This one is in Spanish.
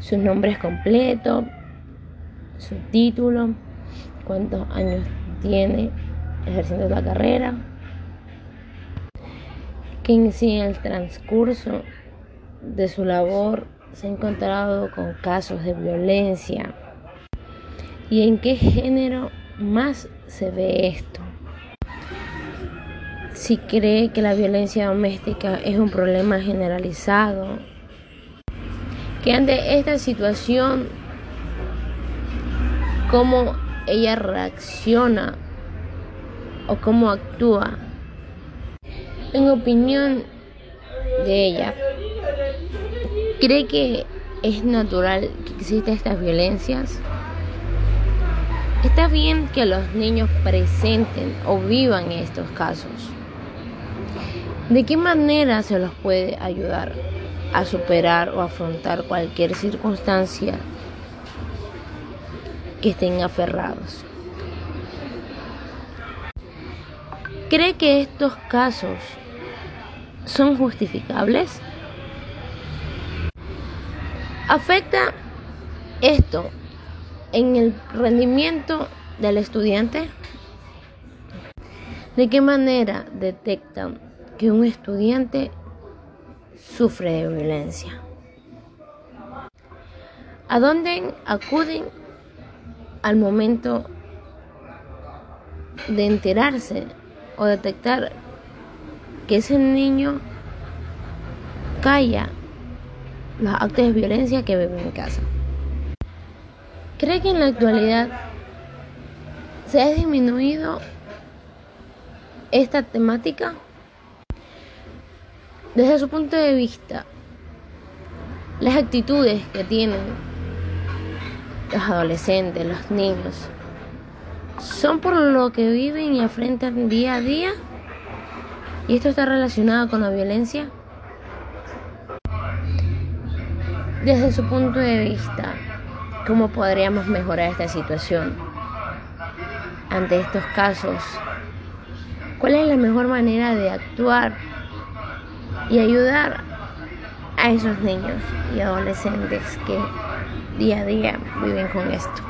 sus nombres completos, su título, cuántos años tiene ejerciendo la carrera, que sí en el transcurso de su labor se ha encontrado con casos de violencia y en qué género más se ve esto. Si cree que la violencia doméstica es un problema generalizado, que ante esta situación, cómo ella reacciona o cómo actúa. En opinión de ella, ¿cree que es natural que existan estas violencias? Está bien que los niños presenten o vivan estos casos. ¿De qué manera se los puede ayudar a superar o afrontar cualquier circunstancia que estén aferrados? ¿Cree que estos casos son justificables? ¿Afecta esto en el rendimiento del estudiante? ¿De qué manera detectan que un estudiante sufre de violencia? ¿A dónde acuden al momento de enterarse o detectar que ese niño calla los actos de violencia que vive en casa? ¿Cree que en la actualidad se ha disminuido esta temática? Desde su punto de vista, las actitudes que tienen los adolescentes, los niños, son por lo que viven y afrontan día a día. Y esto está relacionado con la violencia. Desde su punto de vista, ¿cómo podríamos mejorar esta situación ante estos casos? ¿Cuál es la mejor manera de actuar y ayudar a esos niños y adolescentes que día a día viven con esto?